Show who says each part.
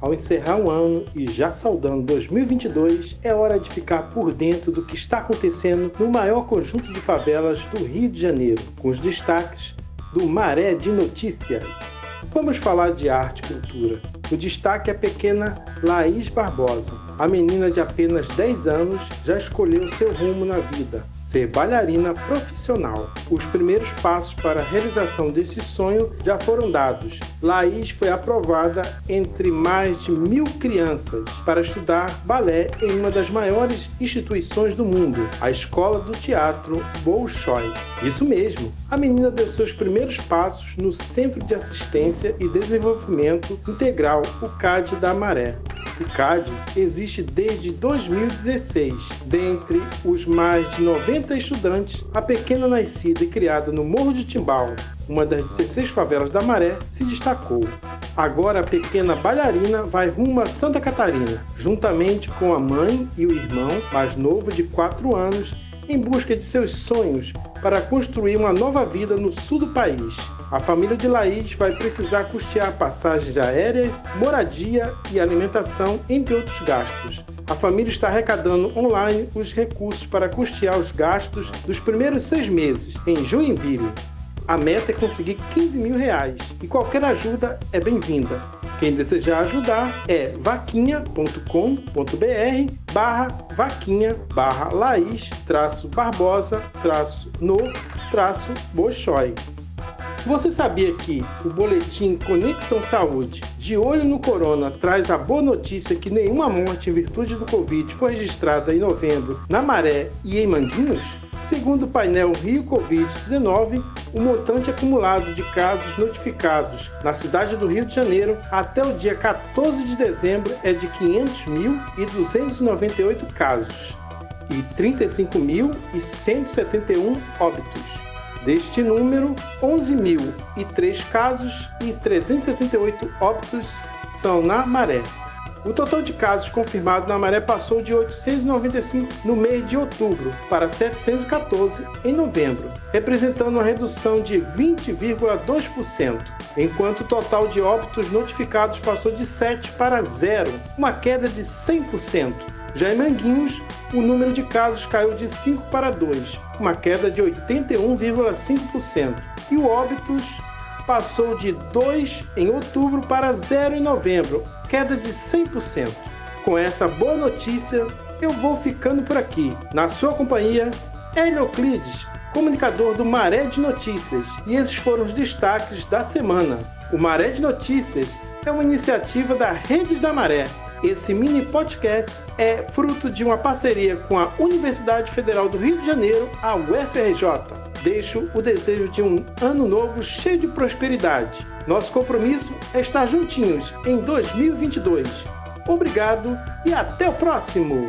Speaker 1: Ao encerrar um ano e já saudando 2022, é hora de ficar por dentro do que está acontecendo no maior conjunto de favelas do Rio de Janeiro, com os destaques do Maré de Notícias. Vamos falar de arte e cultura. O destaque é a pequena Laís Barbosa. A menina de apenas 10 anos já escolheu seu rumo na vida ser bailarina profissional. Os primeiros passos para a realização desse sonho já foram dados. Laís foi aprovada entre mais de mil crianças para estudar balé em uma das maiores instituições do mundo, a Escola do Teatro Bolshoi. Isso mesmo, a menina deu seus primeiros passos no Centro de Assistência e Desenvolvimento Integral, o CAD da Maré. CAD existe desde 2016. Dentre os mais de 90 estudantes, a pequena nascida e criada no Morro de Timbal, uma das 16 favelas da Maré, se destacou. Agora a pequena bailarina vai rumo a Santa Catarina, juntamente com a mãe e o irmão mais novo de 4 anos, em busca de seus sonhos para construir uma nova vida no sul do país. A família de Laís vai precisar custear passagens aéreas, moradia e alimentação, entre outros gastos. A família está arrecadando online os recursos para custear os gastos dos primeiros seis meses em Joinville. A meta é conseguir 15 mil reais e qualquer ajuda é bem-vinda. Quem desejar ajudar é vaquinha.com.br barra vaquinha barra Laís traço Barbosa traço no traço Bolshoi. Você sabia que o boletim Conexão Saúde, de olho no corona, traz a boa notícia que nenhuma morte em virtude do Covid foi registrada em novembro na Maré e em Manguinhos? Segundo o painel Rio Covid-19, o montante acumulado de casos notificados na cidade do Rio de Janeiro até o dia 14 de dezembro é de 500.298 casos e 35.171 óbitos. Deste número, 11.003 casos e 378 óbitos são na Maré. O total de casos confirmados na Maré passou de 895 no mês de outubro para 714 em novembro, representando uma redução de 20,2%, enquanto o total de óbitos notificados passou de 7 para 0, uma queda de 100%. Já em Manguinhos, o número de casos caiu de 5 para 2, uma queda de 81,5%, e o óbitos passou de 2 em outubro para 0 em novembro, queda de 100%. Com essa boa notícia, eu vou ficando por aqui. Na sua companhia, Hélio Euclides, comunicador do Maré de Notícias, e esses foram os destaques da semana. O Maré de Notícias é uma iniciativa da Redes da Maré esse mini podcast é fruto de uma parceria com a Universidade Federal do Rio de Janeiro, a UFRJ. Deixo o desejo de um ano novo cheio de prosperidade. Nosso compromisso é estar juntinhos em 2022. Obrigado e até o próximo!